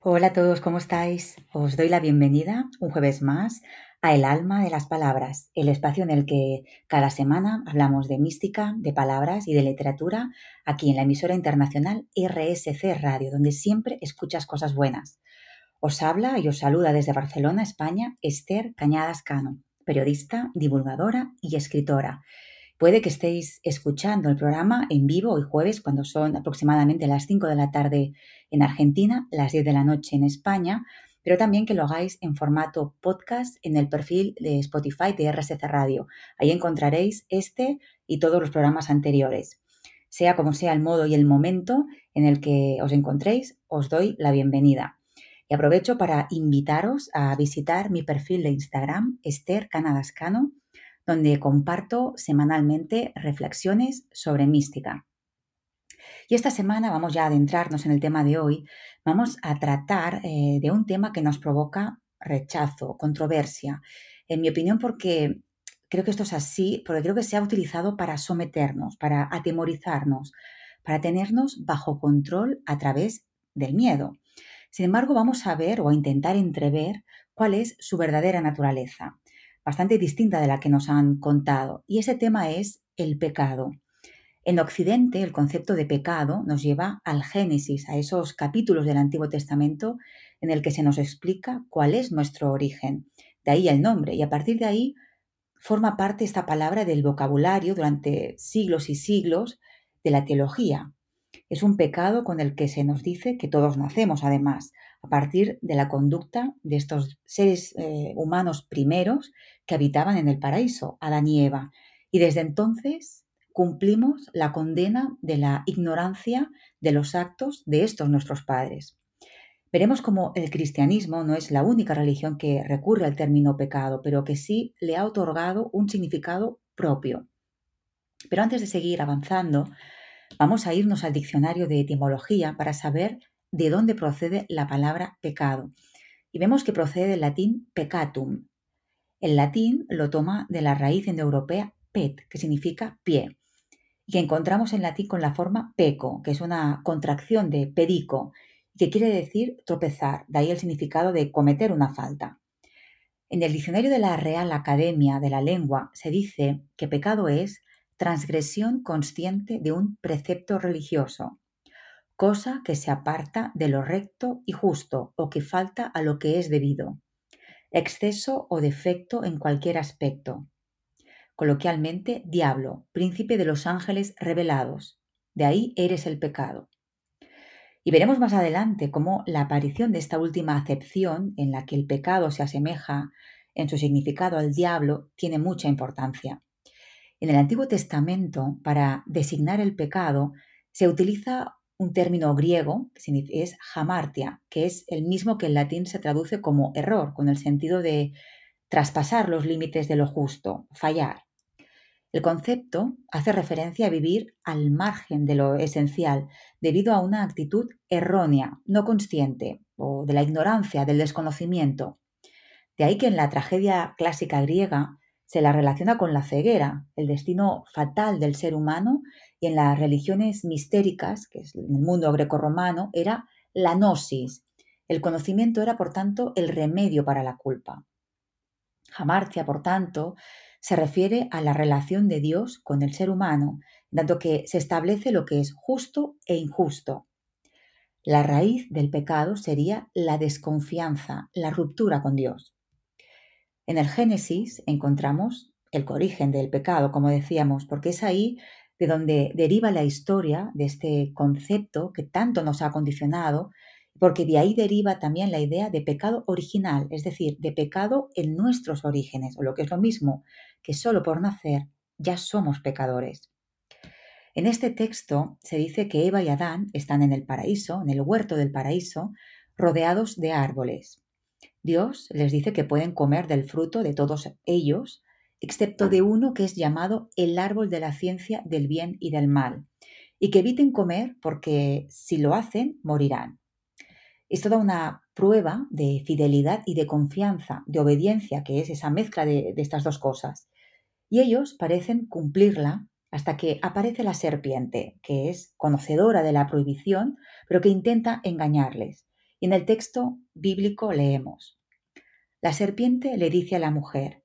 Hola a todos, ¿cómo estáis? Os doy la bienvenida un jueves más a El alma de las palabras, el espacio en el que cada semana hablamos de mística, de palabras y de literatura aquí en la emisora internacional RSC Radio, donde siempre escuchas cosas buenas. Os habla y os saluda desde Barcelona, España, Esther Cañadas Cano, periodista, divulgadora y escritora. Puede que estéis escuchando el programa en vivo hoy jueves, cuando son aproximadamente las 5 de la tarde en Argentina, las 10 de la noche en España, pero también que lo hagáis en formato podcast en el perfil de Spotify de RSC Radio. Ahí encontraréis este y todos los programas anteriores. Sea como sea el modo y el momento en el que os encontréis, os doy la bienvenida. Y aprovecho para invitaros a visitar mi perfil de Instagram, Esther Canadascano, donde comparto semanalmente reflexiones sobre mística. Y esta semana vamos ya a adentrarnos en el tema de hoy. Vamos a tratar eh, de un tema que nos provoca rechazo, controversia. En mi opinión, porque creo que esto es así, porque creo que se ha utilizado para someternos, para atemorizarnos, para tenernos bajo control a través del miedo. Sin embargo, vamos a ver o a intentar entrever cuál es su verdadera naturaleza bastante distinta de la que nos han contado, y ese tema es el pecado. En Occidente, el concepto de pecado nos lleva al Génesis, a esos capítulos del Antiguo Testamento en el que se nos explica cuál es nuestro origen. De ahí el nombre, y a partir de ahí forma parte esta palabra del vocabulario durante siglos y siglos de la teología. Es un pecado con el que se nos dice que todos nacemos, además, a partir de la conducta de estos seres eh, humanos primeros que habitaban en el paraíso, Adán y Eva. Y desde entonces cumplimos la condena de la ignorancia de los actos de estos nuestros padres. Veremos cómo el cristianismo no es la única religión que recurre al término pecado, pero que sí le ha otorgado un significado propio. Pero antes de seguir avanzando, vamos a irnos al diccionario de etimología para saber de dónde procede la palabra pecado. Y vemos que procede del latín peccatum. El latín lo toma de la raíz indoeuropea pet, que significa pie, y que encontramos en latín con la forma peco, que es una contracción de pedico, que quiere decir tropezar, de ahí el significado de cometer una falta. En el diccionario de la Real Academia de la Lengua se dice que pecado es transgresión consciente de un precepto religioso, cosa que se aparta de lo recto y justo o que falta a lo que es debido, exceso o defecto en cualquier aspecto. Coloquialmente, diablo, príncipe de los ángeles revelados. De ahí eres el pecado. Y veremos más adelante cómo la aparición de esta última acepción, en la que el pecado se asemeja en su significado al diablo, tiene mucha importancia. En el Antiguo Testamento, para designar el pecado, se utiliza un término griego que es hamartia, que es el mismo que en latín se traduce como error, con el sentido de traspasar los límites de lo justo, fallar. El concepto hace referencia a vivir al margen de lo esencial debido a una actitud errónea, no consciente, o de la ignorancia, del desconocimiento. De ahí que en la tragedia clásica griega se la relaciona con la ceguera, el destino fatal del ser humano, y en las religiones mistéricas, que es en el mundo grecorromano, era la gnosis. El conocimiento era, por tanto, el remedio para la culpa. Jamartia, por tanto, se refiere a la relación de Dios con el ser humano, dado que se establece lo que es justo e injusto. La raíz del pecado sería la desconfianza, la ruptura con Dios. En el Génesis encontramos el origen del pecado, como decíamos, porque es ahí de donde deriva la historia de este concepto que tanto nos ha condicionado, porque de ahí deriva también la idea de pecado original, es decir, de pecado en nuestros orígenes, o lo que es lo mismo, que solo por nacer ya somos pecadores. En este texto se dice que Eva y Adán están en el paraíso, en el huerto del paraíso, rodeados de árboles. Dios les dice que pueden comer del fruto de todos ellos, excepto de uno que es llamado el árbol de la ciencia del bien y del mal, y que eviten comer porque si lo hacen morirán. Es toda una prueba de fidelidad y de confianza, de obediencia, que es esa mezcla de, de estas dos cosas. Y ellos parecen cumplirla hasta que aparece la serpiente, que es conocedora de la prohibición, pero que intenta engañarles Y en el texto bíblico leemos, La serpiente le dice a la mujer,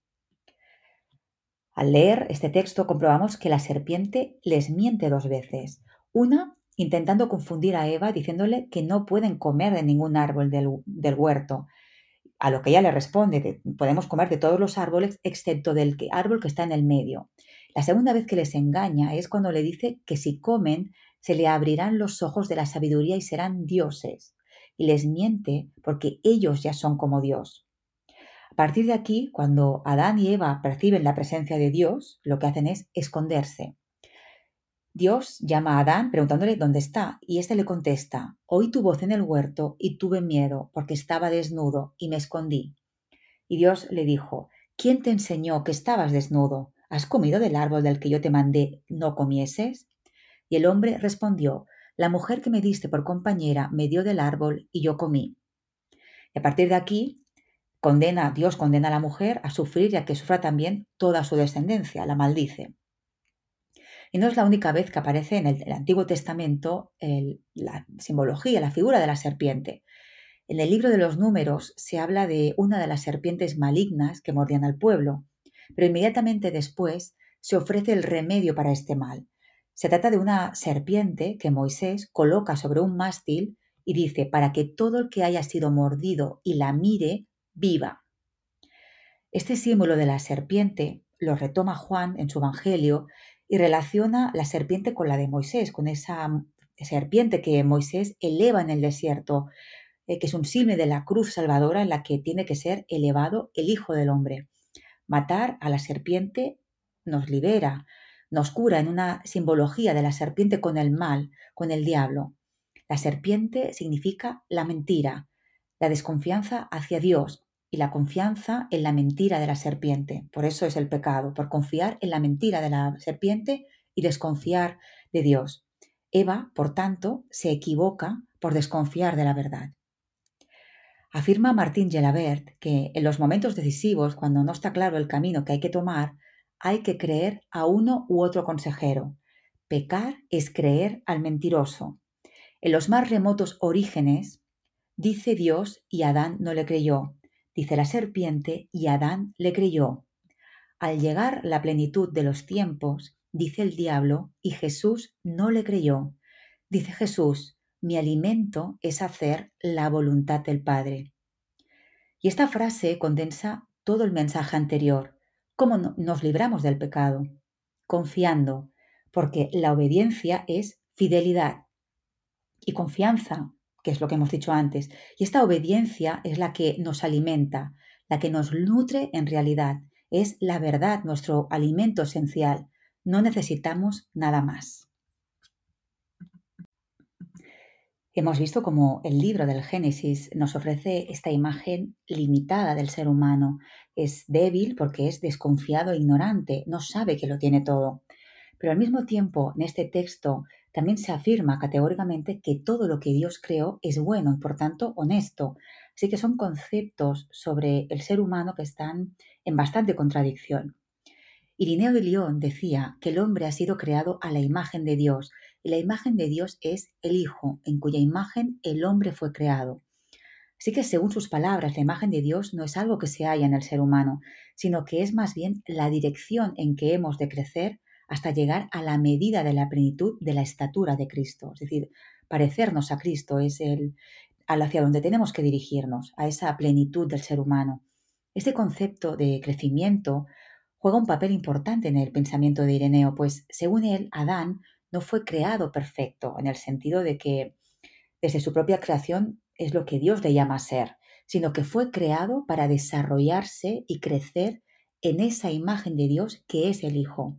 Al leer este texto comprobamos que la serpiente les miente dos veces. Una, intentando confundir a Eva diciéndole que no pueden comer de ningún árbol del, huerto, a lo que ella le responde que podemos comer de todos los árboles excepto del árbol que está en el medio. La segunda vez que les engaña es cuando le dice que si comen se le abrirán los ojos de la sabiduría y serán dioses. Y les miente porque ellos ya son como Dios. A partir de aquí, cuando Adán y Eva perciben la presencia de Dios, lo que hacen es esconderse. Dios llama a Adán preguntándole dónde está, y éste le contesta, oí tu voz en el huerto y tuve miedo porque estaba desnudo y me escondí. Y Dios le dijo, ¿quién te enseñó que estabas desnudo? ¿Has comido del árbol del que yo te mandé no comieses? Y el hombre respondió, La mujer que me diste por compañera me dio del árbol y yo comí. Y a partir de aquí, condena, Dios condena a la mujer a sufrir y a que sufra también toda su descendencia, la maldice. Y no es la única vez que aparece en el, Antiguo Testamento la simbología, la figura de la serpiente. En el libro de los números se habla de una de las serpientes malignas que mordían al pueblo, pero inmediatamente después se ofrece el remedio para este mal. Se trata de una serpiente que Moisés coloca sobre un mástil y dice, para que todo el que haya sido mordido y la mire, viva. Este símbolo de la serpiente lo retoma Juan en su Evangelio y relaciona la serpiente con la de Moisés, con esa serpiente que Moisés eleva en el desierto, eh, que es un símbolo de la cruz salvadora en la que tiene que ser elevado el Hijo del Hombre. Matar a la serpiente nos libera, nos cura en una simbología de la serpiente con el mal, con el diablo. La serpiente significa la mentira, la desconfianza hacia Dios y la confianza en la mentira de la serpiente. Por eso es el pecado, por confiar en la mentira de la serpiente y desconfiar de Dios. Eva, por tanto, se equivoca por desconfiar de la verdad. Afirma Martín Gelabert que en los momentos decisivos, cuando no está claro el camino que hay que tomar, hay que creer a uno u otro consejero. Pecar es creer al mentiroso. En los más remotos orígenes, dice Dios y Adán no le creyó. Dice la serpiente y Adán le creyó. Al llegar la plenitud de los tiempos, dice el diablo y Jesús no le creyó. Dice Jesús, mi alimento es hacer la voluntad del Padre. Y esta frase condensa todo el mensaje anterior. ¿Cómo nos libramos del pecado? Confiando, porque la obediencia es fidelidad y confianza, que es lo que hemos dicho antes. Y esta obediencia es la que nos alimenta, la que nos nutre en realidad. Es la verdad, nuestro alimento esencial. No necesitamos nada más. Hemos visto cómo el libro del Génesis nos ofrece esta imagen limitada del ser humano. Es débil porque es desconfiado e ignorante, no sabe que lo tiene todo. Pero al mismo tiempo, en este texto también se afirma categóricamente que todo lo que Dios creó es bueno y por tanto honesto. Así que son conceptos sobre el ser humano que están en bastante contradicción. Irineo de León decía que el hombre ha sido creado a la imagen de Dios y la imagen de Dios es el Hijo, en cuya imagen el hombre fue creado. Así que según sus palabras, la imagen de Dios no es algo que se halla en el ser humano, sino que es más bien la dirección en que hemos de crecer hasta llegar a la medida de la plenitud de la estatura de Cristo. Es decir, parecernos a Cristo es el hacia donde tenemos que dirigirnos, a esa plenitud del ser humano. Este concepto de crecimiento juega un papel importante en el pensamiento de Ireneo, pues según él, Adán no fue creado perfecto, en el sentido de que desde su propia creación es lo que Dios le llama ser, sino que fue creado para desarrollarse y crecer en esa imagen de Dios que es el Hijo.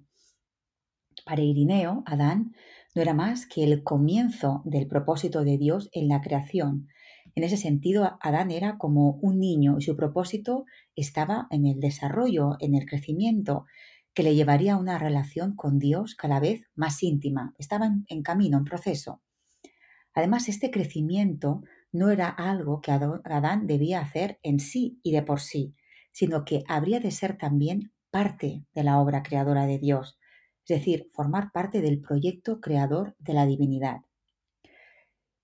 Para Irineo, Adán no era más que el comienzo del propósito de Dios en la creación. En ese sentido, Adán era como un niño y su propósito estaba en el desarrollo, en el crecimiento, que le llevaría a una relación con Dios cada vez más íntima. Estaba en, camino, en proceso. Además, este crecimiento no era algo que Adán debía hacer en sí y de por sí, sino que habría de ser también parte de la obra creadora de Dios, es decir, formar parte del proyecto creador de la divinidad.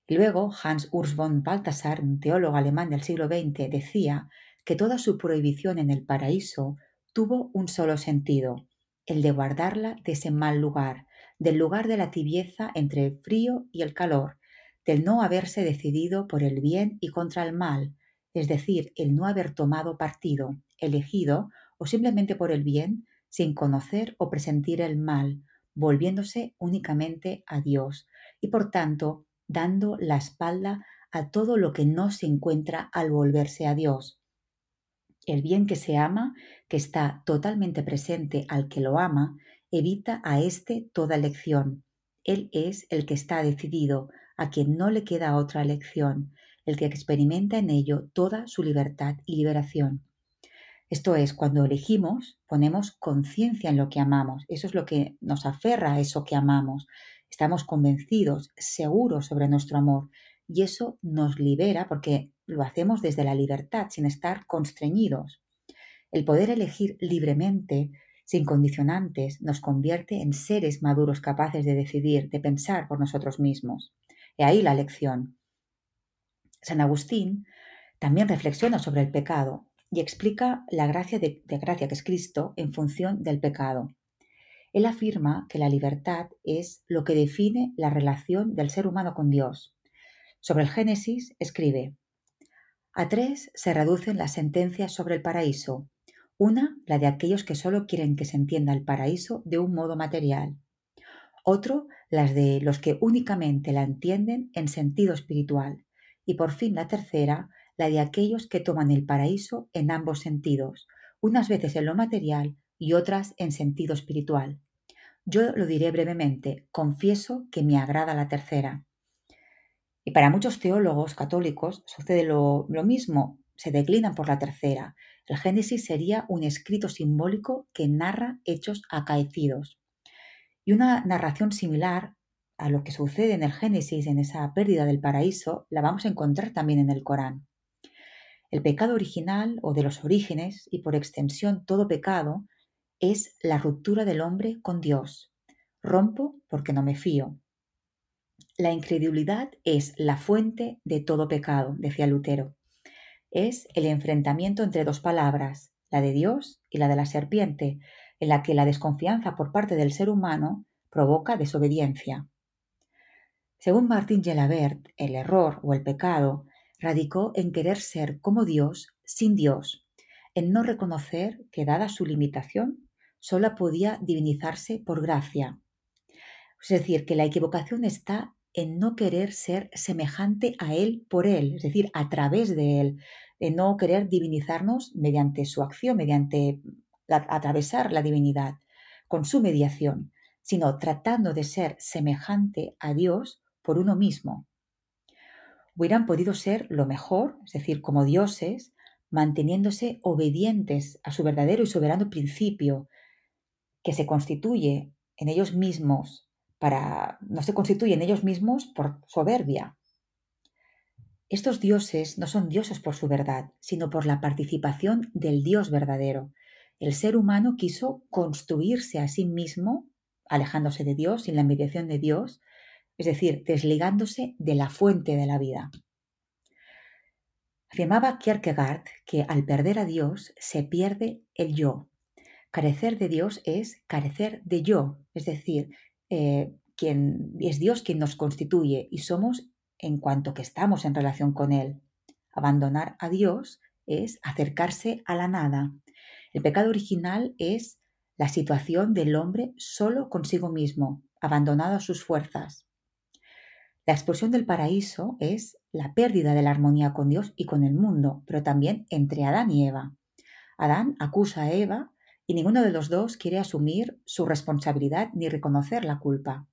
Luego, Hans Urs von Balthasar, un teólogo alemán del siglo XX, decía que toda su prohibición en el paraíso tuvo un solo sentido, el de guardarla de ese mal lugar, del lugar de la tibieza entre el frío y el calor, del no haberse decidido por el bien y contra el mal, es decir, el no haber tomado partido, elegido o simplemente por el bien, sin conocer o presentir el mal, volviéndose únicamente a Dios y por tanto dando la espalda a todo lo que no se encuentra al volverse a Dios. El bien que se ama, que está totalmente presente al que lo ama, evita a éste toda elección. Él es el que está decidido, a quien no le queda otra elección, el que experimenta en ello toda su libertad y liberación. Esto es, cuando elegimos, ponemos conciencia en lo que amamos. Eso es lo que nos aferra a eso que amamos. Estamos convencidos, seguros sobre nuestro amor. Y eso nos libera porque lo hacemos desde la libertad, sin estar constreñidos. El poder elegir libremente, sin condicionantes, nos convierte en seres maduros capaces de decidir, de pensar por nosotros mismos. Y ahí la lección. San Agustín también reflexiona sobre el pecado y explica la gracia de, gracia que es Cristo en función del pecado. Él afirma que la libertad es lo que define la relación del ser humano con Dios. Sobre el Génesis escribe, a tres se reducen las sentencias sobre el paraíso. Una, la de aquellos que solo quieren que se entienda el paraíso de un modo material otro las de los que únicamente la entienden en sentido espiritual, y por fin la tercera, la de aquellos que toman el paraíso en ambos sentidos, unas veces en lo material y otras en sentido espiritual. Yo lo diré brevemente, confieso que me agrada la tercera. Y para muchos teólogos católicos sucede lo, mismo, se declinan por la tercera. El Génesis sería un escrito simbólico que narra hechos acaecidos. Y una narración similar a lo que sucede en el Génesis, en esa pérdida del paraíso, la vamos a encontrar también en el Corán. El pecado original o de los orígenes, y por extensión todo pecado, es la ruptura del hombre con Dios. Rompo porque no me fío. La incredulidad es la fuente de todo pecado, decía Lutero. Es el enfrentamiento entre dos palabras, la de Dios y la de la serpiente, en la que la desconfianza por parte del ser humano provoca desobediencia. Según Martín Gelabert, el error o el pecado radicó en querer ser como Dios sin Dios, en no reconocer que dada su limitación, sólo podía divinizarse por gracia. Es decir, que la equivocación está en no querer ser semejante a Él por Él, es decir, a través de Él, en no querer divinizarnos mediante su acción, mediante atravesar la divinidad con su mediación, sino tratando de ser semejante a Dios por uno mismo. Hubieran podido ser lo mejor, es decir, como dioses, manteniéndose obedientes a su verdadero y soberano principio, que se constituye en ellos mismos para no se constituye en ellos mismos por soberbia. Estos dioses no son dioses por su verdad, sino por la participación del Dios verdadero, el ser humano quiso construirse a sí mismo, alejándose de Dios, sin la mediación de Dios, es decir, desligándose de la fuente de la vida. Afirmaba Kierkegaard que al perder a Dios se pierde el yo. Carecer de Dios es carecer de yo, es decir, eh, quien, es Dios quien nos constituye y somos en cuanto que estamos en relación con Él. Abandonar a Dios es acercarse a la nada. El pecado original es la situación del hombre solo consigo mismo, abandonado a sus fuerzas. La expulsión del paraíso es la pérdida de la armonía con Dios y con el mundo, pero también entre Adán y Eva. Adán acusa a Eva y ninguno de los dos quiere asumir su responsabilidad ni reconocer la culpa.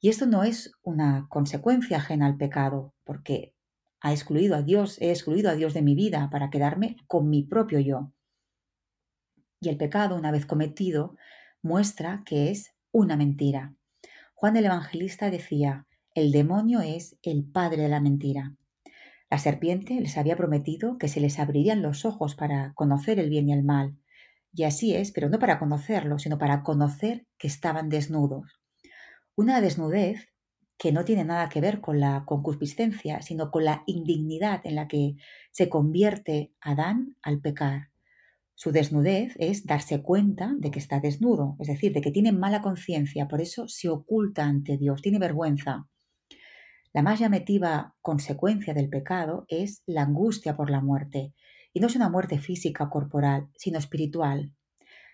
Y esto no es una consecuencia ajena al pecado, porque ha excluido a Dios, he excluido a Dios de mi vida para quedarme con mi propio yo. Y el pecado, una vez cometido, muestra que es una mentira. Juan el Evangelista decía, el demonio es el padre de la mentira. La serpiente les había prometido que se les abrirían los ojos para conocer el bien y el mal. Y así es, pero no para conocerlo, sino para conocer que estaban desnudos. Una desnudez que no tiene nada que ver con la concupiscencia, sino con la indignidad en la que se convierte Adán al pecar. Su desnudez es darse cuenta de que está desnudo, es decir, de que tiene mala conciencia, por eso se oculta ante Dios, tiene vergüenza. La más llamativa consecuencia del pecado es la angustia por la muerte, y no es una muerte física o corporal, sino espiritual.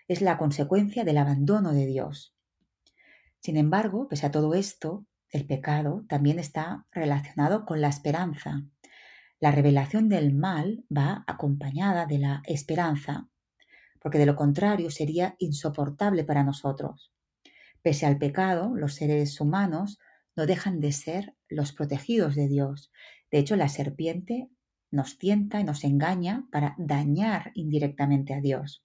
Es la consecuencia del abandono de Dios. Sin embargo, pese a todo esto, el pecado también está relacionado con la esperanza. La revelación del mal va acompañada de la esperanza, porque de lo contrario sería insoportable para nosotros. Pese al pecado, los seres humanos no dejan de ser los protegidos de Dios. De hecho, la serpiente nos tienta y nos engaña para dañar indirectamente a Dios.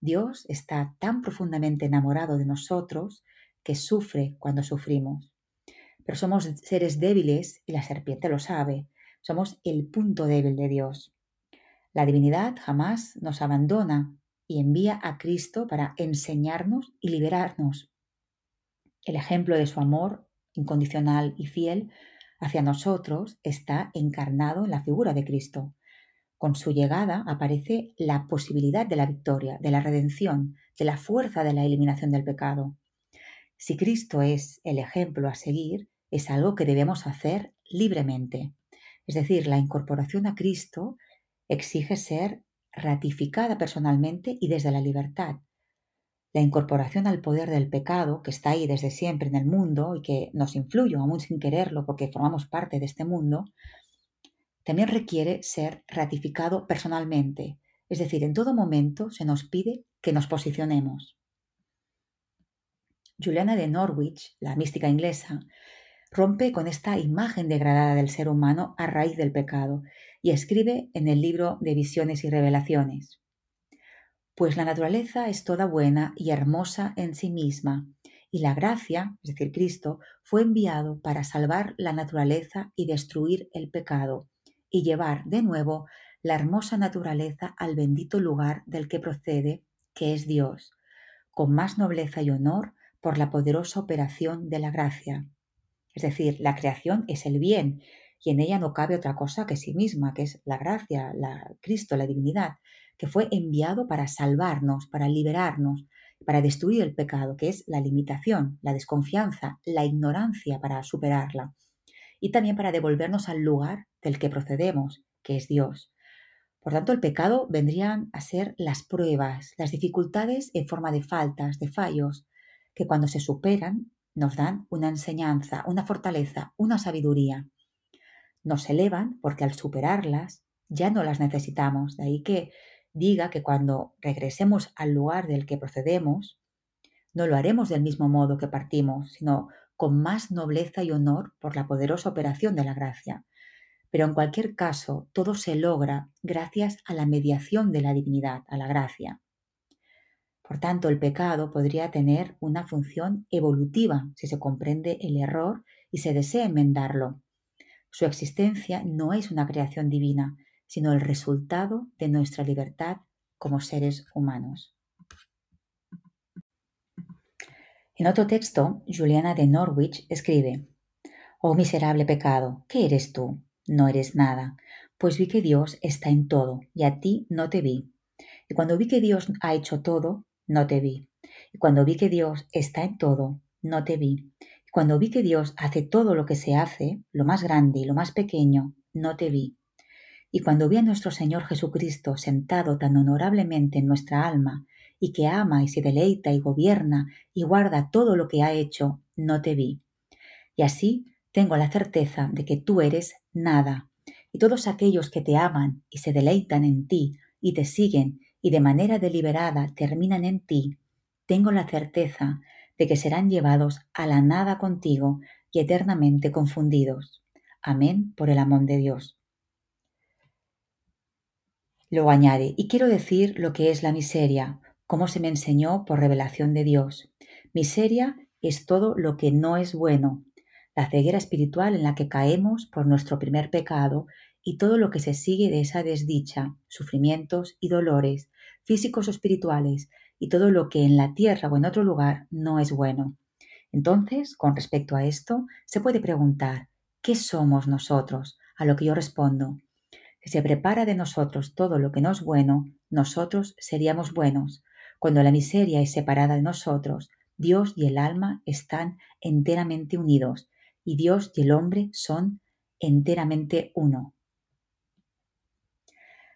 Dios está tan profundamente enamorado de nosotros que sufre cuando sufrimos. Pero somos seres débiles y la serpiente lo sabe. Somos el punto débil de Dios. La divinidad jamás nos abandona y envía a Cristo para enseñarnos y liberarnos. El ejemplo de su amor incondicional y fiel hacia nosotros está encarnado en la figura de Cristo. Con su llegada aparece la posibilidad de la victoria, de la redención, de la fuerza de la eliminación del pecado. Si Cristo es el ejemplo a seguir, es algo que debemos hacer libremente. Es decir, la incorporación a Cristo exige ser ratificada personalmente y desde la libertad. La incorporación al poder del pecado, que está ahí desde siempre en el mundo y que nos influye aún sin quererlo porque formamos parte de este mundo, también requiere ser ratificado personalmente. Es decir, en todo momento se nos pide que nos posicionemos. Juliana de Norwich, la mística inglesa, rompe con esta imagen degradada del ser humano a raíz del pecado y escribe en el libro de Visiones y Revelaciones. Pues la naturaleza es toda buena y hermosa en sí misma, y la gracia, es decir, Cristo, fue enviado para salvar la naturaleza y destruir el pecado, y llevar de nuevo la hermosa naturaleza al bendito lugar del que procede, que es Dios, con más nobleza y honor por la poderosa operación de la gracia. Es decir, la creación es el bien y en ella no cabe otra cosa que sí misma, que es la gracia, la Cristo, la divinidad, que fue enviado para salvarnos, para liberarnos, para destruir el pecado, que es la limitación, la desconfianza, la ignorancia para superarla, y también para devolvernos al lugar del que procedemos, que es Dios. Por tanto, el pecado vendrían a ser las pruebas, las dificultades en forma de faltas, de fallos, que cuando se superan nos dan una enseñanza, una fortaleza, una sabiduría. Nos elevan porque al superarlas ya no las necesitamos. De ahí que diga que cuando regresemos al lugar del que procedemos, no lo haremos del mismo modo que partimos, sino con más nobleza y honor por la poderosa operación de la gracia. Pero en cualquier caso, todo se logra gracias a la mediación de la divinidad, a la gracia. Por tanto, el pecado podría tener una función evolutiva si se comprende el error y se desea enmendarlo. Su existencia no es una creación divina, sino el resultado de nuestra libertad como seres humanos. En otro texto, Juliana de Norwich escribe, Oh miserable pecado, ¿qué eres tú? No eres nada, pues vi que Dios está en todo y a ti no te vi. Y cuando vi que Dios ha hecho todo, no te vi. Y cuando vi que Dios está en todo, no te vi. Y cuando vi que Dios hace todo lo que se hace, lo más grande y lo más pequeño, no te vi. Y cuando vi a nuestro Señor Jesucristo sentado tan honorablemente en nuestra alma, y que ama y se deleita y gobierna y guarda todo lo que ha hecho, no te vi. Y así tengo la certeza de que tú eres nada, y todos aquellos que te aman y se deleitan en ti y te siguen y de manera deliberada terminan en ti, tengo la certeza de que serán llevados a la nada contigo y eternamente confundidos. Amén por el amor de Dios. Luego añade, y quiero decir lo que es la miseria, como se me enseñó por revelación de Dios. Miseria es todo lo que no es bueno, la ceguera espiritual en la que caemos por nuestro primer pecado y todo lo que se sigue de esa desdicha, sufrimientos y dolores, físicos o espirituales, y todo lo que en la tierra o en otro lugar no es bueno. Entonces, con respecto a esto, se puede preguntar, ¿qué somos nosotros? A lo que yo respondo, se prepara de nosotros todo lo que no es bueno, nosotros seríamos buenos. Cuando la miseria es separada de nosotros, Dios y el alma están enteramente unidos, y Dios y el hombre son enteramente uno.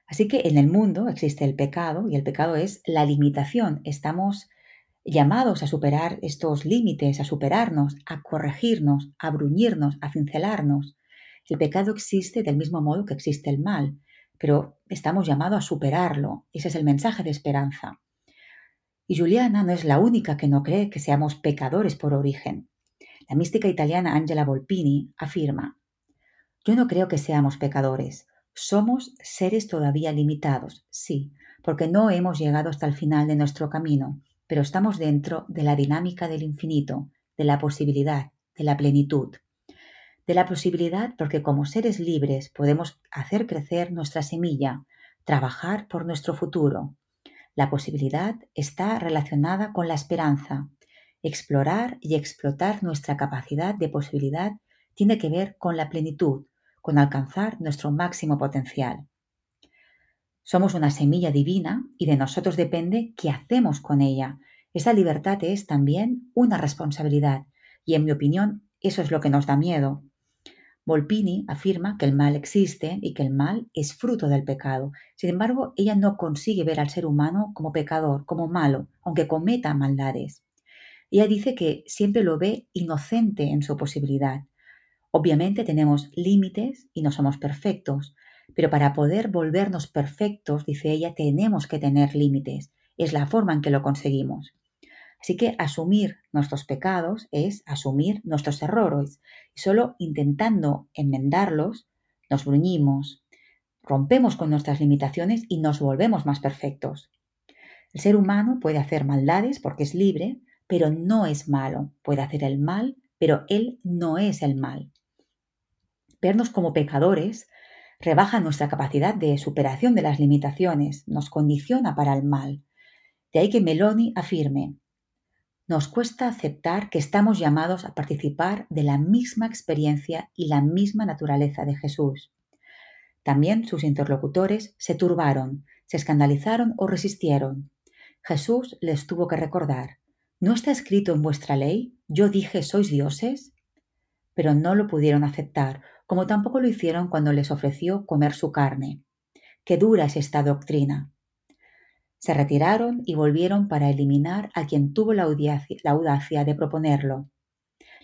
Así que en el mundo existe el pecado y el pecado es la limitación. Estamos llamados a superar estos límites, a superarnos, a corregirnos, a bruñirnos, a cincelarnos. El pecado existe del mismo modo que existe el mal, pero estamos llamados a superarlo. Ese es el mensaje de esperanza. Y Juliana no es la única que no cree que seamos pecadores por origen. La mística italiana Angela Volpini afirma, Yo no creo que seamos pecadores, somos seres todavía limitados, sí, porque no hemos llegado hasta el final de nuestro camino, pero estamos dentro de la dinámica del infinito, de la posibilidad, de la plenitud. De la posibilidad porque como seres libres podemos hacer crecer nuestra semilla, trabajar por nuestro futuro. La posibilidad está relacionada con la esperanza. Explorar y explotar nuestra capacidad de posibilidad tiene que ver con la plenitud, con alcanzar nuestro máximo potencial. Somos una semilla divina y de nosotros depende qué hacemos con ella. Esa libertad es también una responsabilidad y en mi opinión eso es lo que nos da miedo. Volpini afirma que el mal existe y que el mal es fruto del pecado. Sin embargo, ella no consigue ver al ser humano como pecador, como malo, aunque cometa maldades. Ella dice que siempre lo ve inocente en su posibilidad, Obviamente tenemos límites y no somos perfectos, pero para poder volvernos perfectos, dice ella, tenemos que tener límites. Es la forma en que lo conseguimos. Así que asumir nuestros pecados es asumir nuestros errores. Y solo intentando enmendarlos, nos bruñimos, rompemos con nuestras limitaciones y nos volvemos más perfectos. El ser humano puede hacer maldades porque es libre, pero no es malo. Puede hacer el mal, pero él no es el mal vernos como pecadores rebaja nuestra capacidad de superación de las limitaciones, nos condiciona para el mal. De ahí que Meloni afirme, nos cuesta aceptar que estamos llamados a participar de la misma experiencia y la misma naturaleza de Jesús. También sus interlocutores se turbaron, se escandalizaron o resistieron. Jesús les tuvo que recordar, ¿no está escrito en vuestra ley? Yo dije, ¿sois dioses? Pero no lo pudieron aceptar como tampoco lo hicieron cuando les ofreció comer su carne. Qué dura es esta doctrina. Se retiraron y volvieron para eliminar a quien tuvo la audacia, de proponerlo.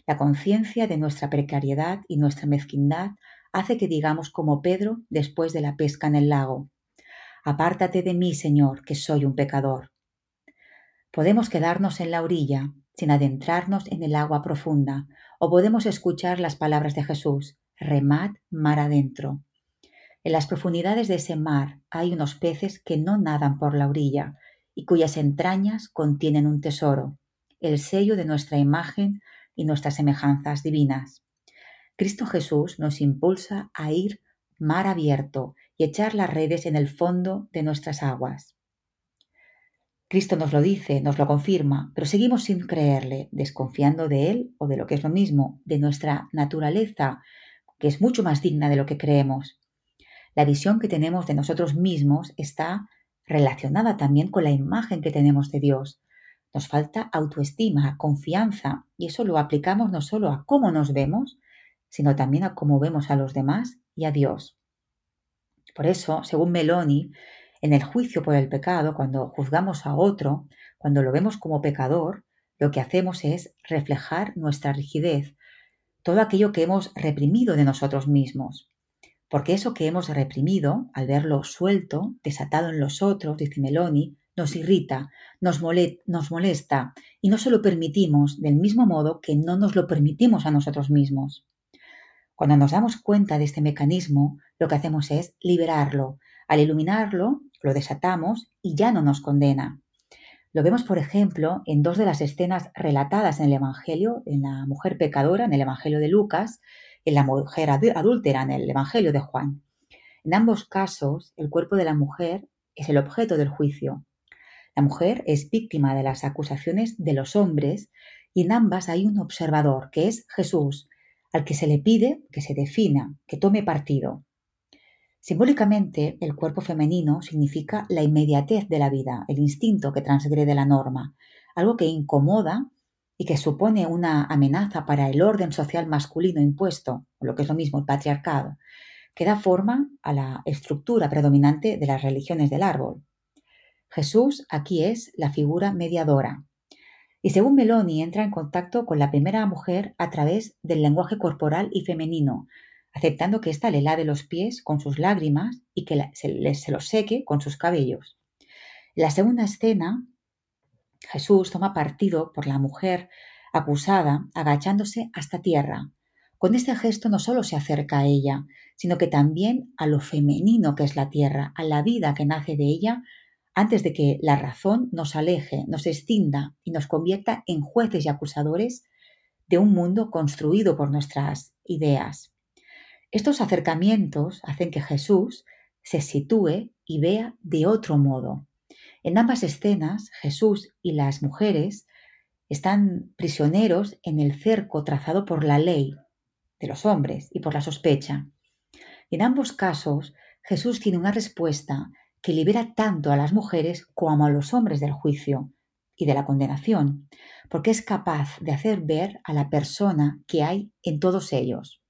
La conciencia de nuestra precariedad y nuestra mezquindad hace que digamos como Pedro después de la pesca en el lago. Apártate de mí, Señor, que soy un pecador. Podemos quedarnos en la orilla, sin adentrarnos en el agua profunda, o podemos escuchar las palabras de Jesús, remad mar adentro. En las profundidades de ese mar hay unos peces que no nadan por la orilla y cuyas entrañas contienen un tesoro, el sello de nuestra imagen y nuestras semejanzas divinas. Cristo Jesús nos impulsa a ir mar abierto y echar las redes en el fondo de nuestras aguas. Cristo nos lo dice, nos lo confirma, pero seguimos sin creerle, desconfiando de Él o de lo que es lo mismo, de nuestra naturaleza que es mucho más digna de lo que creemos. La visión que tenemos de nosotros mismos está relacionada también con la imagen que tenemos de Dios. Nos falta autoestima, confianza, y eso lo aplicamos no solo a cómo nos vemos, sino también a cómo vemos a los demás y a Dios. Por eso, según Meloni, en el juicio por el pecado, cuando juzgamos a otro, cuando lo vemos como pecador, lo que hacemos es reflejar nuestra rigidez, todo aquello que hemos reprimido de nosotros mismos. Porque eso que hemos reprimido, al verlo suelto, desatado en los otros, dice Meloni, nos irrita, nos, nos molesta y no se lo permitimos del mismo modo que no nos lo permitimos a nosotros mismos. Cuando nos damos cuenta de este mecanismo, lo que hacemos es liberarlo. Al iluminarlo, lo desatamos y ya no nos condena. Lo vemos, por ejemplo, en dos de las escenas relatadas en el Evangelio, en la mujer pecadora, en el Evangelio de Lucas, en la mujer adúltera, en el Evangelio de Juan. En ambos casos, el cuerpo de la mujer es el objeto del juicio. La mujer es víctima de las acusaciones de los hombres y en ambas hay un observador, que es Jesús, al que se le pide que se defina, que tome partido. Simbólicamente, el cuerpo femenino significa la inmediatez de la vida, el instinto que transgrede la norma, algo que incomoda y que supone una amenaza para el orden social masculino impuesto, lo que es lo mismo el patriarcado, que da forma a la estructura predominante de las religiones del árbol. Jesús aquí es la figura mediadora. Y según Meloni, entra en contacto con la primera mujer a través del lenguaje corporal y femenino, aceptando que ésta le lave los pies con sus lágrimas y que se, los seque con sus cabellos. La segunda escena, Jesús toma partido por la mujer acusada, agachándose hasta tierra. Con este gesto no solo se acerca a ella, sino que también a lo femenino que es la tierra, a la vida que nace de ella antes de que la razón nos aleje, nos extinda y nos convierta en jueces y acusadores de un mundo construido por nuestras ideas. Estos acercamientos hacen que Jesús se sitúe y vea de otro modo. En ambas escenas, Jesús y las mujeres están prisioneros en el cerco trazado por la ley de los hombres y por la sospecha. En ambos casos, Jesús tiene una respuesta que libera tanto a las mujeres como a los hombres del juicio y de la condenación, porque es capaz de hacer ver a la persona que hay en todos ellos.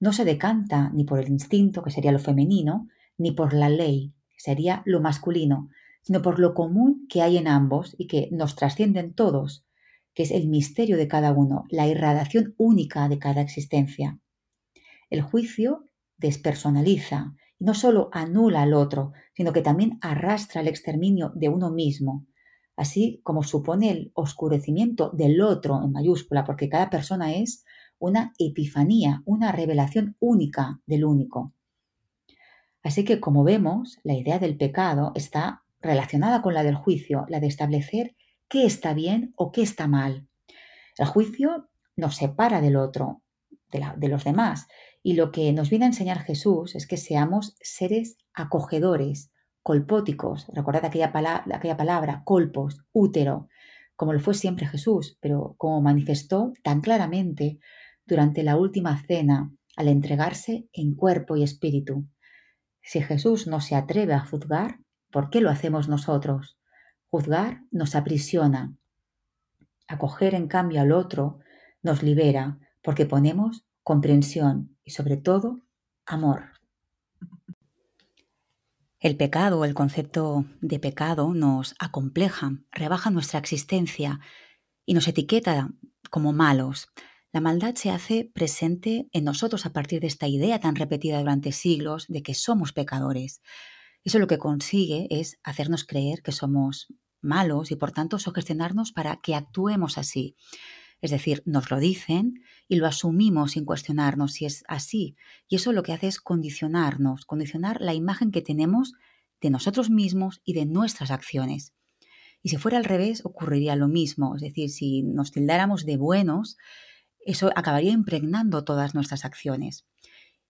No se decanta ni por el instinto, que sería lo femenino, ni por la ley, que sería lo masculino, sino por lo común que hay en ambos y que nos trascienden todos, que es el misterio de cada uno, la irradiación única de cada existencia. El juicio despersonaliza, no solo anula al otro, sino que también arrastra el exterminio de uno mismo, así como supone el oscurecimiento del otro en mayúscula, porque cada persona es una epifanía, una revelación única del único. Así que, como vemos, la idea del pecado está relacionada con la del juicio, la de establecer qué está bien o qué está mal. El juicio nos separa del otro, de, los demás, y lo que nos viene a enseñar Jesús es que seamos seres acogedores, colpóticos. Recordad aquella, palabra, aquella palabra, colpos, útero, como lo fue siempre Jesús, pero como manifestó tan claramente durante la última cena al entregarse en cuerpo y espíritu. Si Jesús no se atreve a juzgar, ¿por qué lo hacemos nosotros? Juzgar nos aprisiona. Acoger en cambio al otro nos libera porque ponemos comprensión y sobre todo amor. El pecado, el concepto de pecado nos acompleja, rebaja nuestra existencia y nos etiqueta como malos. La maldad se hace presente en nosotros a partir de esta idea tan repetida durante siglos de que somos pecadores. Eso lo que consigue es hacernos creer que somos malos y por tanto sugestionarnos para que actuemos así. Es decir, nos lo dicen y lo asumimos sin cuestionarnos si es así. Y eso lo que hace es condicionarnos, condicionar la imagen que tenemos de nosotros mismos y de nuestras acciones. Y si fuera al revés, ocurriría lo mismo. Es decir, si nos tildáramos de buenos, eso acabaría impregnando todas nuestras acciones.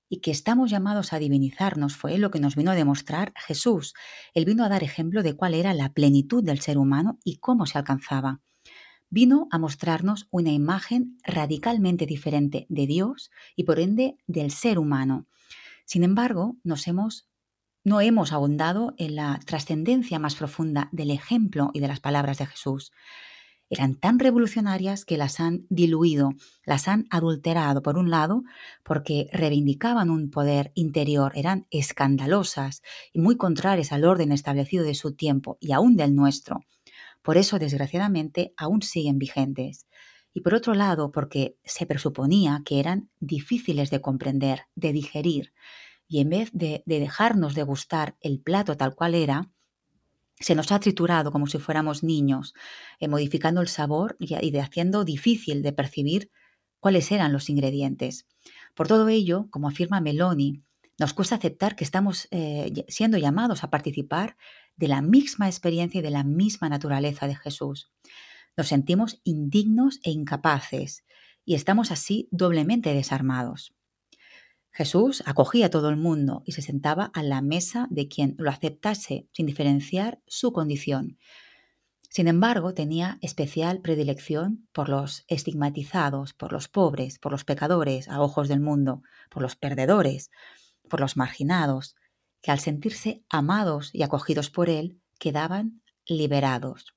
Y que estamos llamados a divinizarnos fue lo que nos vino a demostrar Jesús. Él vino a dar ejemplo de cuál era la plenitud del ser humano y cómo se alcanzaba vino a mostrarnos una imagen radicalmente diferente de Dios y por ende del ser humano. Sin embargo, nos hemos, no hemos ahondado en la trascendencia más profunda del ejemplo y de las palabras de Jesús. Eran tan revolucionarias que las han diluido, las han adulterado, por un lado, porque reivindicaban un poder interior, eran escandalosas y muy contrarias al orden establecido de su tiempo y aún del nuestro. Por eso, desgraciadamente, aún siguen vigentes. Y por otro lado, porque se presuponía que eran difíciles de comprender, de digerir, y en vez de, dejarnos degustar el plato tal cual era, se nos ha triturado como si fuéramos niños, eh, modificando el sabor y, de haciendo difícil de percibir cuáles eran los ingredientes. Por todo ello, como afirma Meloni, nos cuesta aceptar que estamos eh, siendo llamados a participar de la misma experiencia y de la misma naturaleza de Jesús. Nos sentimos indignos e incapaces y estamos así doblemente desarmados. Jesús acogía a todo el mundo y se sentaba a la mesa de quien lo aceptase sin diferenciar su condición. Sin embargo, tenía especial predilección por los estigmatizados, por los pobres, por los pecadores a ojos del mundo, por los perdedores, por los marginados, que al sentirse amados y acogidos por Él, quedaban liberados.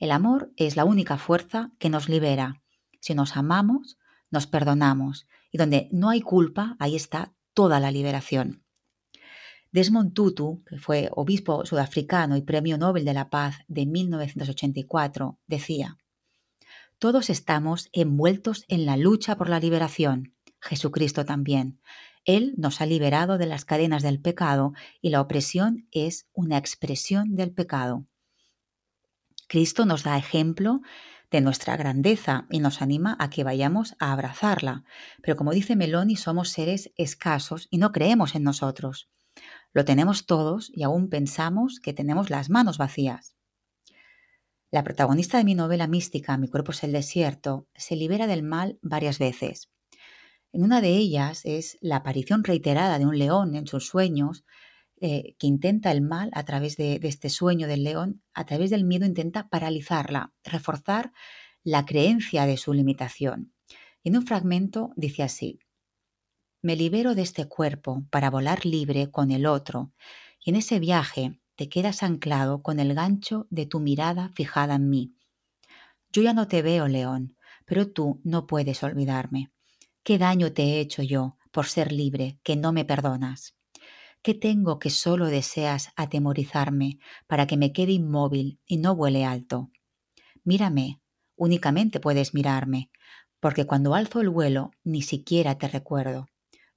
El amor es la única fuerza que nos libera. Si nos amamos, nos perdonamos y donde no hay culpa, ahí está toda la liberación. Desmond Tutu, que fue obispo sudafricano y premio Nobel de la Paz de 1984, decía, Todos estamos envueltos en la lucha por la liberación, Jesucristo también. Él nos ha liberado de las cadenas del pecado y la opresión es una expresión del pecado. Cristo nos da ejemplo de nuestra grandeza y nos anima a que vayamos a abrazarla. Pero como dice Meloni, somos seres escasos y no creemos en nosotros. Lo tenemos todos y aún pensamos que tenemos las manos vacías. La protagonista de mi novela mística, Mi cuerpo es el desierto, se libera del mal varias veces. En una de ellas es la aparición reiterada de un león en sus sueños, eh, que intenta el mal a través de, este sueño del león, a través del miedo intenta paralizarla, reforzar la creencia de su limitación. Y en un fragmento dice así, me libero de este cuerpo para volar libre con el otro, y en ese viaje te quedas anclado con el gancho de tu mirada fijada en mí. Yo ya no te veo, león, pero tú no puedes olvidarme. ¿Qué daño te he hecho yo por ser libre que no me perdonas? ¿Qué tengo que solo deseas atemorizarme para que me quede inmóvil y no vuele alto? Mírame, únicamente puedes mirarme, porque cuando alzo el vuelo ni siquiera te recuerdo.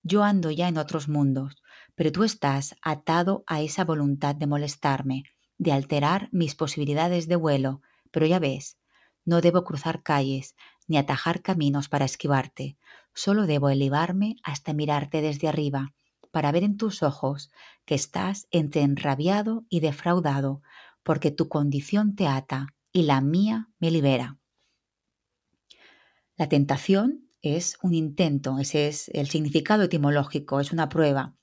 Yo ando ya en otros mundos, pero tú estás atado a esa voluntad de molestarme, de alterar mis posibilidades de vuelo, pero ya ves, no debo cruzar calles ni atajar caminos para esquivarte, solo debo elevarme hasta mirarte desde arriba para ver en tus ojos que estás entre enrabiado y defraudado, porque tu condición te ata y la mía me libera. La tentación es un intento, ese es el significado etimológico, es una prueba.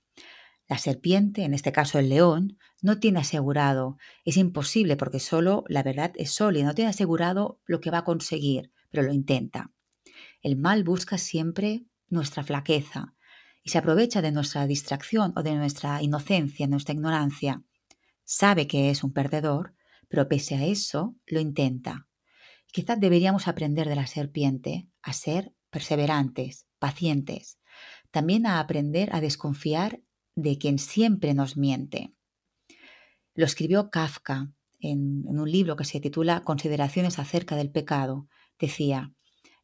La serpiente, en este caso el león, no tiene asegurado, es imposible porque solo la verdad es sólida, no tiene asegurado lo que va a conseguir, pero lo intenta. El mal busca siempre nuestra flaqueza, y se aprovecha de nuestra distracción o de nuestra inocencia, nuestra ignorancia. Sabe que es un perdedor, pero pese a eso lo intenta. Quizás deberíamos aprender de la serpiente a ser perseverantes, pacientes, también a aprender a desconfiar de quien siempre nos miente. Lo escribió Kafka en, en un libro que se titula Consideraciones acerca del pecado. Decía,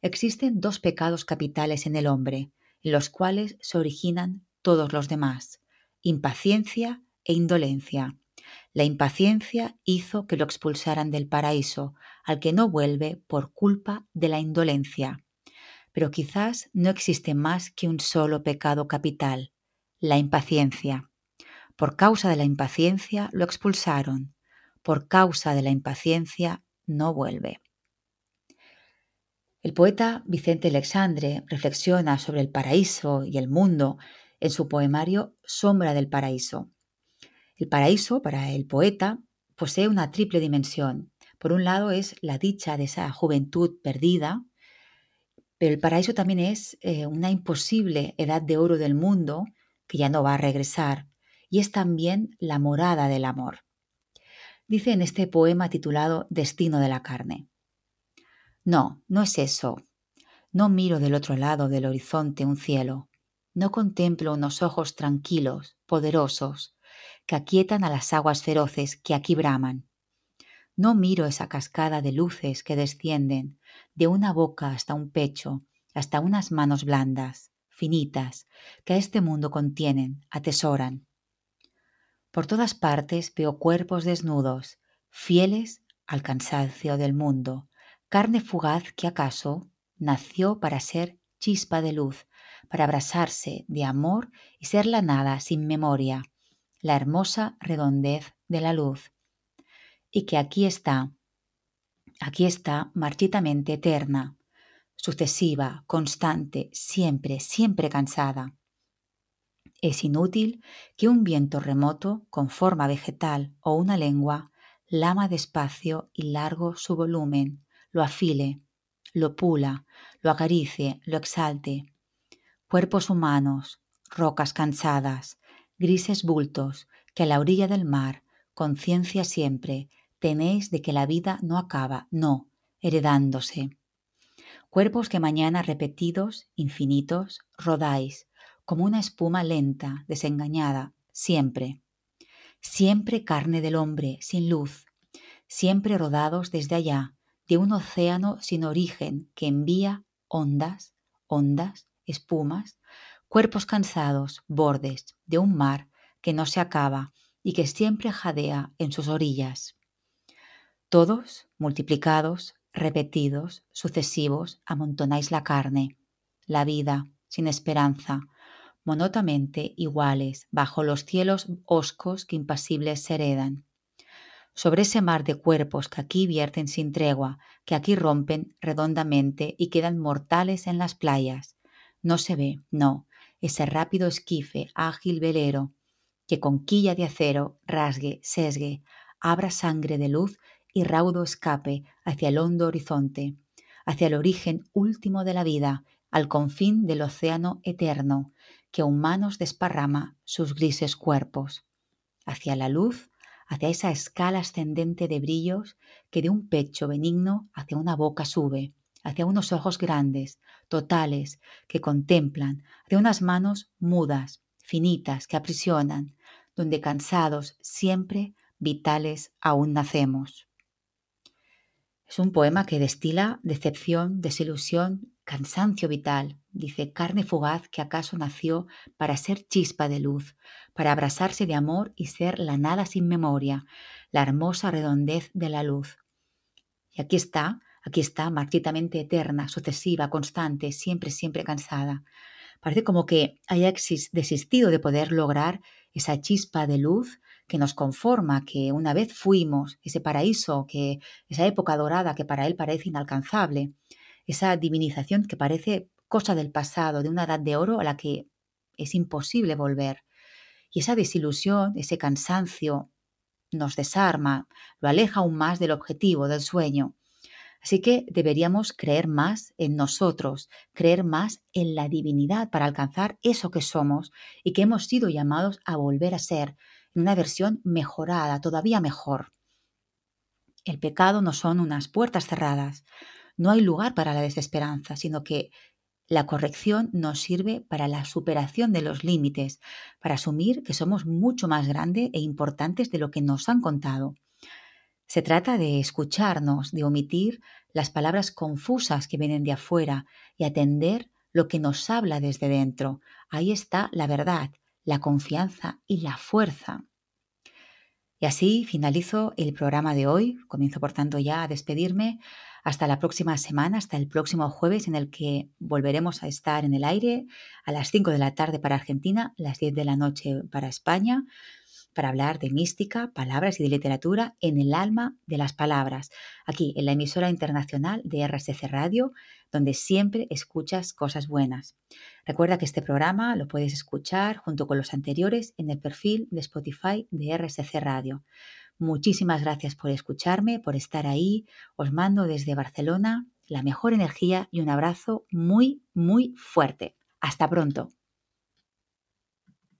existen dos pecados capitales en el hombre, los cuales se originan todos los demás, impaciencia e indolencia. La impaciencia hizo que lo expulsaran del paraíso, al que no vuelve por culpa de la indolencia. Pero quizás no existe más que un solo pecado capital, la impaciencia. Por causa de la impaciencia lo expulsaron, por causa de la impaciencia no vuelve. El poeta Vicente Alexandre reflexiona sobre el paraíso y el mundo en su poemario Sombra del Paraíso. El paraíso, para el poeta, posee una triple dimensión. Por un lado es la dicha de esa juventud perdida, pero el paraíso también es eh, una imposible edad de oro del mundo que ya no va a regresar, y es también la morada del amor. Dice en este poema titulado Destino de la carne. No, no es eso. No miro del otro lado del horizonte un cielo. No contemplo unos ojos tranquilos, poderosos, que aquietan a las aguas feroces que aquí braman. No miro esa cascada de luces que descienden de una boca hasta un pecho, hasta unas manos blandas, finitas, que a este mundo contienen, atesoran. Por todas partes veo cuerpos desnudos, fieles al cansancio del mundo, carne fugaz que acaso nació para ser chispa de luz, para abrasarse de amor y ser la nada sin memoria, la hermosa redondez de la luz. Y que aquí está, aquí está marchitamente eterna, sucesiva, constante, siempre, siempre cansada. Es inútil que un viento remoto, con forma vegetal o una lengua, lama despacio y largo su volumen, lo afile, lo pula, lo acaricie, lo exalte. Cuerpos humanos, rocas cansadas, grises bultos, que a la orilla del mar, conciencia siempre, tenéis de que la vida no acaba, no, heredándose. Cuerpos que mañana repetidos, infinitos, rodáis, como una espuma lenta, desengañada, siempre. Siempre carne del hombre, sin luz, siempre rodados desde allá, de un océano sin origen que envía ondas, ondas, espumas, cuerpos cansados, bordes de un mar que no se acaba y que siempre jadea en sus orillas. Todos, multiplicados, repetidos, sucesivos, amontonáis la carne, la vida, sin esperanza, monotamente iguales, bajo los cielos hoscos que impasibles se heredan sobre ese mar de cuerpos que aquí vierten sin tregua, que aquí rompen redondamente y quedan mortales en las playas. No se ve, no, ese rápido esquife, ágil velero, que con quilla de acero rasgue, sesgue, abra sangre de luz y raudo escape hacia el hondo horizonte, hacia el origen último de la vida, al confín del océano eterno, que a humanos desparrama sus grises cuerpos, hacia la luz hacia esa escala ascendente de brillos que de un pecho benigno hacia una boca sube, hacia unos ojos grandes, totales, que contemplan, hacia unas manos mudas, finitas, que aprisionan, donde cansados siempre, vitales aún nacemos. Es un poema que destila decepción, desilusión, cansancio vital, dice carne fugaz que acaso nació para ser chispa de luz, para abrasarse de amor y ser la nada sin memoria, la hermosa redondez de la luz. Y aquí está, aquí está, marchitamente eterna, sucesiva, constante, siempre, siempre cansada. Parece como que haya desistido de poder lograr esa chispa de luz que nos conforma, que una vez fuimos, ese paraíso, que esa época dorada que para él parece inalcanzable esa divinización que parece cosa del pasado, de una edad de oro a la que es imposible volver. Y esa desilusión, ese cansancio, nos desarma, lo aleja aún más del objetivo, del sueño. Así que deberíamos creer más en nosotros, creer más en la divinidad para alcanzar eso que somos y que hemos sido llamados a volver a ser, en una versión mejorada, todavía mejor. El pecado no son unas puertas cerradas, no hay lugar para la desesperanza, sino que la corrección nos sirve para la superación de los límites, para asumir que somos mucho más grandes e importantes de lo que nos han contado. Se trata de escucharnos, de omitir las palabras confusas que vienen de afuera y atender lo que nos habla desde dentro. Ahí está la verdad, la confianza y la fuerza. Y así finalizo el programa de hoy. Comienzo por tanto ya a despedirme hasta la próxima semana, hasta el próximo jueves en el que volveremos a estar en el aire a las 5 de la tarde para Argentina, las 10 de la noche para España, para hablar de mística, palabras y de literatura en el alma de las palabras, aquí en la emisora internacional de RSC Radio, donde siempre escuchas cosas buenas. Recuerda que este programa lo puedes escuchar junto con los anteriores en el perfil de Spotify de RSC Radio. Muchísimas gracias por escucharme, por estar ahí. Os mando desde Barcelona la mejor energía y un abrazo muy, muy fuerte. Hasta pronto.